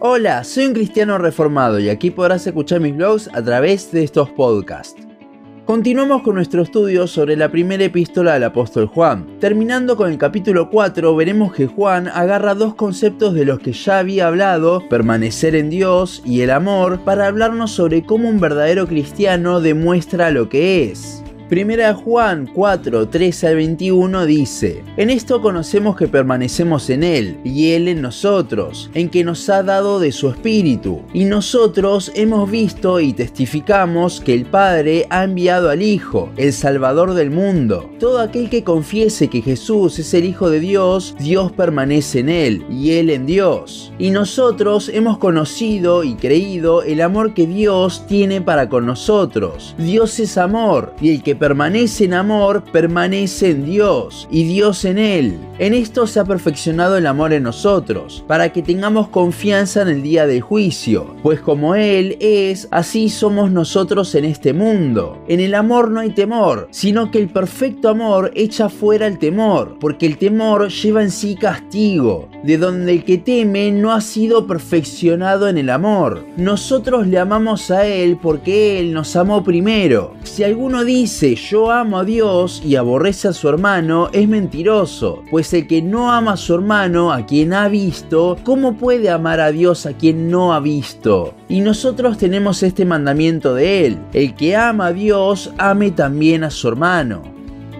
Hola, soy un cristiano reformado y aquí podrás escuchar mis blogs a través de estos podcasts. Continuamos con nuestro estudio sobre la primera epístola del apóstol Juan. Terminando con el capítulo 4, veremos que Juan agarra dos conceptos de los que ya había hablado, permanecer en Dios y el amor, para hablarnos sobre cómo un verdadero cristiano demuestra lo que es. Primera Juan 4, 13 al 21 dice, En esto conocemos que permanecemos en Él y Él en nosotros, en que nos ha dado de su Espíritu. Y nosotros hemos visto y testificamos que el Padre ha enviado al Hijo, el Salvador del mundo. Todo aquel que confiese que Jesús es el Hijo de Dios, Dios permanece en Él y Él en Dios. Y nosotros hemos conocido y creído el amor que Dios tiene para con nosotros. Dios es amor y el que permanece en amor, permanece en Dios y Dios en él. En esto se ha perfeccionado el amor en nosotros, para que tengamos confianza en el día del juicio, pues como Él es, así somos nosotros en este mundo. En el amor no hay temor, sino que el perfecto amor echa fuera el temor, porque el temor lleva en sí castigo, de donde el que teme no ha sido perfeccionado en el amor. Nosotros le amamos a Él porque Él nos amó primero. Si alguno dice, yo amo a Dios y aborrece a su hermano es mentiroso, pues el que no ama a su hermano, a quien ha visto, ¿cómo puede amar a Dios a quien no ha visto? Y nosotros tenemos este mandamiento de él, el que ama a Dios, ame también a su hermano.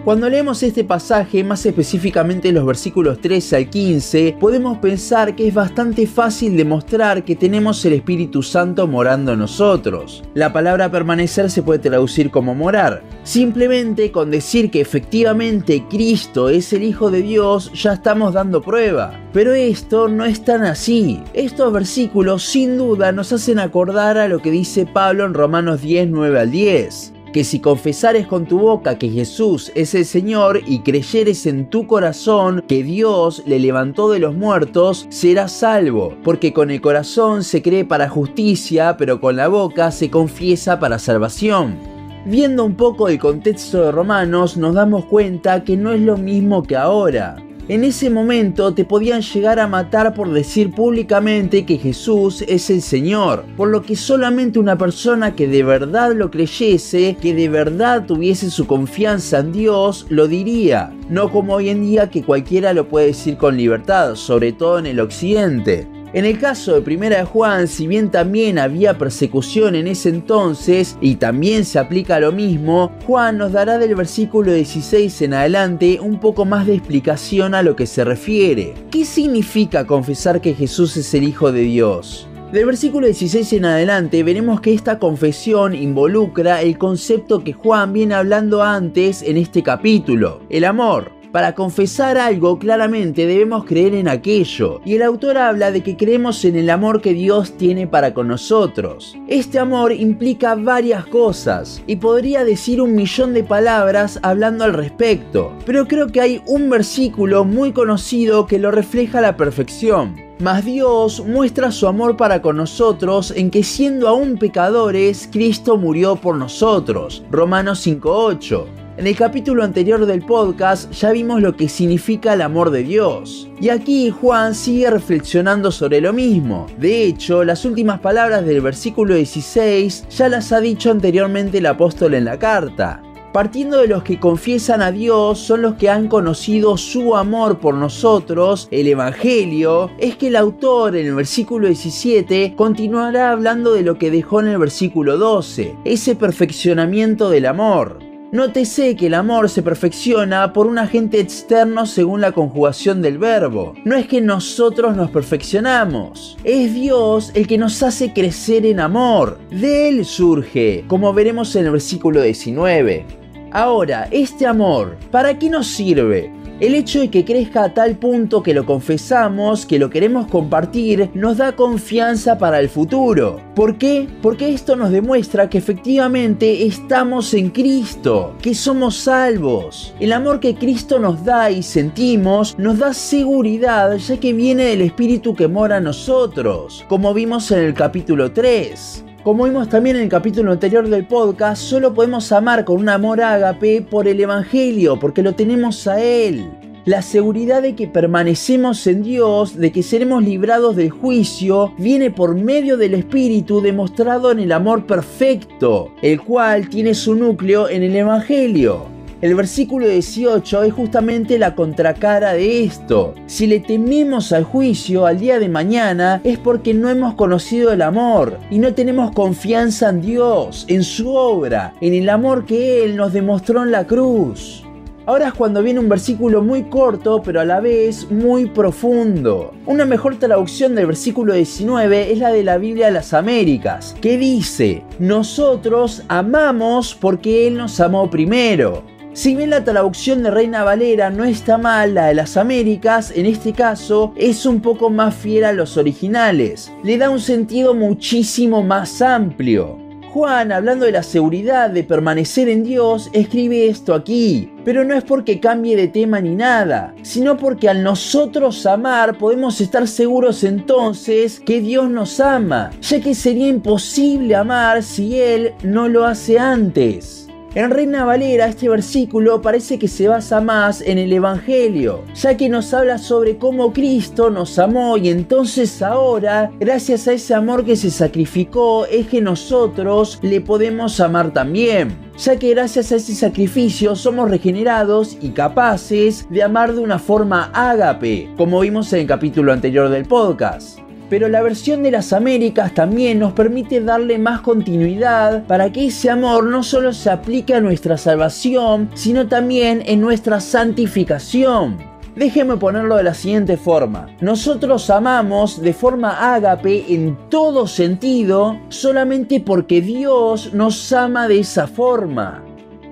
Cuando leemos este pasaje, más específicamente los versículos 13 al 15, podemos pensar que es bastante fácil demostrar que tenemos el Espíritu Santo morando en nosotros. La palabra permanecer se puede traducir como morar. Simplemente con decir que efectivamente Cristo es el Hijo de Dios ya estamos dando prueba. Pero esto no es tan así. Estos versículos sin duda nos hacen acordar a lo que dice Pablo en Romanos 10, 9 al 10 que si confesares con tu boca que Jesús es el Señor y creyeres en tu corazón que Dios le levantó de los muertos, serás salvo, porque con el corazón se cree para justicia, pero con la boca se confiesa para salvación. Viendo un poco el contexto de Romanos, nos damos cuenta que no es lo mismo que ahora. En ese momento te podían llegar a matar por decir públicamente que Jesús es el Señor, por lo que solamente una persona que de verdad lo creyese, que de verdad tuviese su confianza en Dios, lo diría. No como hoy en día que cualquiera lo puede decir con libertad, sobre todo en el occidente. En el caso de Primera de Juan, si bien también había persecución en ese entonces y también se aplica lo mismo, Juan nos dará del versículo 16 en adelante un poco más de explicación a lo que se refiere. ¿Qué significa confesar que Jesús es el Hijo de Dios? Del versículo 16 en adelante veremos que esta confesión involucra el concepto que Juan viene hablando antes en este capítulo, el amor. Para confesar algo, claramente debemos creer en aquello, y el autor habla de que creemos en el amor que Dios tiene para con nosotros. Este amor implica varias cosas, y podría decir un millón de palabras hablando al respecto, pero creo que hay un versículo muy conocido que lo refleja a la perfección. Mas Dios muestra su amor para con nosotros en que siendo aún pecadores, Cristo murió por nosotros. Romanos 5.8. En el capítulo anterior del podcast ya vimos lo que significa el amor de Dios. Y aquí Juan sigue reflexionando sobre lo mismo. De hecho, las últimas palabras del versículo 16 ya las ha dicho anteriormente el apóstol en la carta. Partiendo de los que confiesan a Dios son los que han conocido su amor por nosotros, el Evangelio, es que el autor en el versículo 17 continuará hablando de lo que dejó en el versículo 12, ese perfeccionamiento del amor. Nótese que el amor se perfecciona por un agente externo según la conjugación del verbo. No es que nosotros nos perfeccionamos, es Dios el que nos hace crecer en amor. De Él surge, como veremos en el versículo 19. Ahora, este amor, ¿para qué nos sirve? El hecho de que crezca a tal punto que lo confesamos, que lo queremos compartir, nos da confianza para el futuro. ¿Por qué? Porque esto nos demuestra que efectivamente estamos en Cristo, que somos salvos. El amor que Cristo nos da y sentimos nos da seguridad ya que viene del Espíritu que mora en nosotros, como vimos en el capítulo 3. Como vimos también en el capítulo anterior del podcast, solo podemos amar con un amor ágape por el Evangelio, porque lo tenemos a Él. La seguridad de que permanecemos en Dios, de que seremos librados del juicio, viene por medio del Espíritu demostrado en el amor perfecto, el cual tiene su núcleo en el Evangelio. El versículo 18 es justamente la contracara de esto. Si le tememos al juicio al día de mañana es porque no hemos conocido el amor y no tenemos confianza en Dios, en su obra, en el amor que Él nos demostró en la cruz. Ahora es cuando viene un versículo muy corto, pero a la vez muy profundo. Una mejor traducción del versículo 19 es la de la Biblia de las Américas, que dice, nosotros amamos porque Él nos amó primero. Si bien la traducción de Reina Valera no está mal, la de las Américas, en este caso, es un poco más fiel a los originales. Le da un sentido muchísimo más amplio. Juan, hablando de la seguridad de permanecer en Dios, escribe esto aquí. Pero no es porque cambie de tema ni nada, sino porque al nosotros amar podemos estar seguros entonces que Dios nos ama, ya que sería imposible amar si Él no lo hace antes. En Reina Valera este versículo parece que se basa más en el Evangelio, ya que nos habla sobre cómo Cristo nos amó y entonces ahora, gracias a ese amor que se sacrificó, es que nosotros le podemos amar también ya que gracias a ese sacrificio somos regenerados y capaces de amar de una forma ágape, como vimos en el capítulo anterior del podcast pero la versión de las Américas también nos permite darle más continuidad para que ese amor no solo se aplique a nuestra salvación, sino también en nuestra santificación. Déjeme ponerlo de la siguiente forma. Nosotros amamos de forma ágape en todo sentido solamente porque Dios nos ama de esa forma.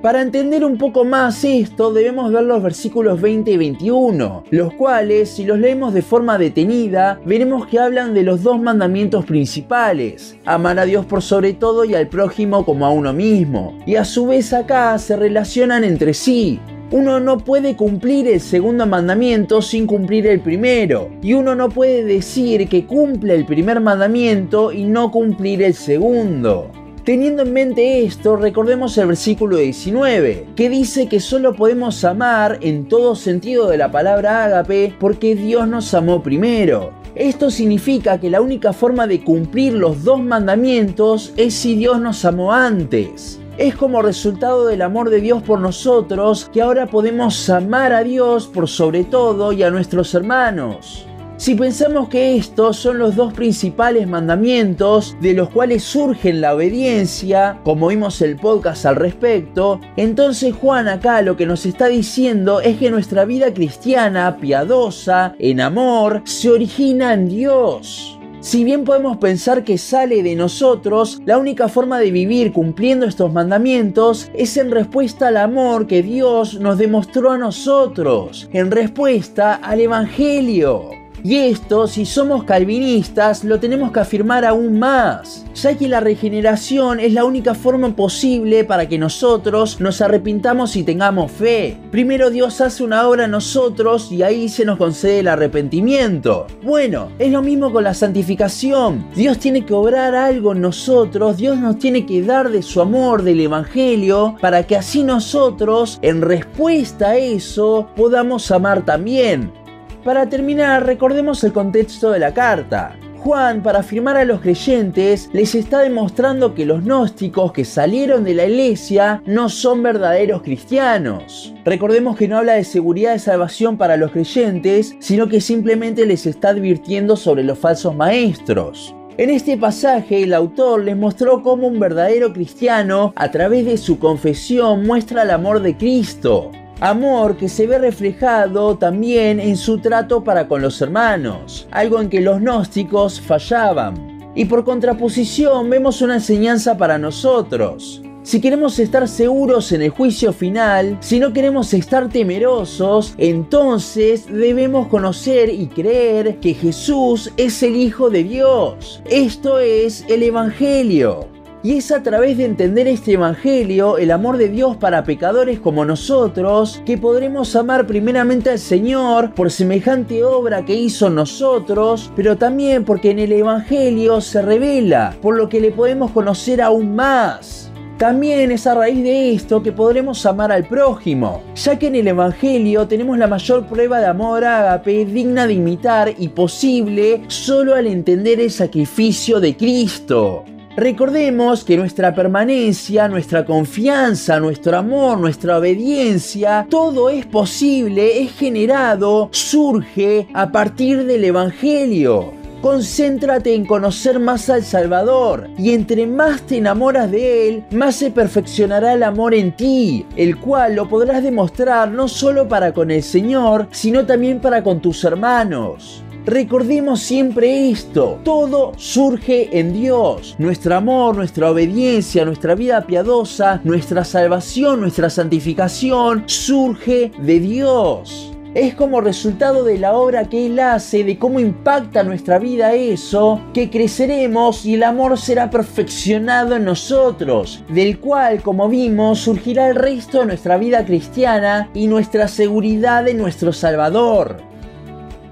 Para entender un poco más esto debemos ver los versículos 20 y 21, los cuales si los leemos de forma detenida veremos que hablan de los dos mandamientos principales, amar a Dios por sobre todo y al prójimo como a uno mismo, y a su vez acá se relacionan entre sí, uno no puede cumplir el segundo mandamiento sin cumplir el primero. Y uno no puede decir que cumple el primer mandamiento y no cumplir el segundo. Teniendo en mente esto, recordemos el versículo 19, que dice que solo podemos amar en todo sentido de la palabra ágape porque Dios nos amó primero. Esto significa que la única forma de cumplir los dos mandamientos es si Dios nos amó antes. Es como resultado del amor de Dios por nosotros que ahora podemos amar a Dios por sobre todo y a nuestros hermanos. Si pensamos que estos son los dos principales mandamientos de los cuales surge la obediencia, como vimos el podcast al respecto, entonces Juan acá lo que nos está diciendo es que nuestra vida cristiana, piadosa, en amor, se origina en Dios. Si bien podemos pensar que sale de nosotros, la única forma de vivir cumpliendo estos mandamientos es en respuesta al amor que Dios nos demostró a nosotros, en respuesta al Evangelio. Y esto, si somos calvinistas, lo tenemos que afirmar aún más, ya que la regeneración es la única forma posible para que nosotros nos arrepintamos y tengamos fe. Primero Dios hace una obra en nosotros y ahí se nos concede el arrepentimiento. Bueno, es lo mismo con la santificación. Dios tiene que obrar algo en nosotros, Dios nos tiene que dar de su amor, del Evangelio, para que así nosotros, en respuesta a eso, podamos amar también. Para terminar, recordemos el contexto de la carta. Juan, para afirmar a los creyentes, les está demostrando que los gnósticos que salieron de la iglesia no son verdaderos cristianos. Recordemos que no habla de seguridad de salvación para los creyentes, sino que simplemente les está advirtiendo sobre los falsos maestros. En este pasaje el autor les mostró cómo un verdadero cristiano, a través de su confesión, muestra el amor de Cristo amor que se ve reflejado también en su trato para con los hermanos, algo en que los gnósticos fallaban. Y por contraposición vemos una enseñanza para nosotros. Si queremos estar seguros en el juicio final, si no queremos estar temerosos, entonces debemos conocer y creer que Jesús es el Hijo de Dios. Esto es el Evangelio. Y es a través de entender este Evangelio, el amor de Dios para pecadores como nosotros, que podremos amar primeramente al Señor por semejante obra que hizo nosotros, pero también porque en el Evangelio se revela, por lo que le podemos conocer aún más. También es a raíz de esto que podremos amar al prójimo, ya que en el Evangelio tenemos la mayor prueba de amor ágape digna de imitar y posible solo al entender el sacrificio de Cristo. Recordemos que nuestra permanencia, nuestra confianza, nuestro amor, nuestra obediencia, todo es posible, es generado, surge a partir del Evangelio. Concéntrate en conocer más al Salvador y entre más te enamoras de Él, más se perfeccionará el amor en ti, el cual lo podrás demostrar no solo para con el Señor, sino también para con tus hermanos. Recordemos siempre esto, todo surge en Dios. Nuestro amor, nuestra obediencia, nuestra vida piadosa, nuestra salvación, nuestra santificación surge de Dios. Es como resultado de la obra que Él hace, de cómo impacta nuestra vida eso, que creceremos y el amor será perfeccionado en nosotros, del cual, como vimos, surgirá el resto de nuestra vida cristiana y nuestra seguridad en nuestro Salvador.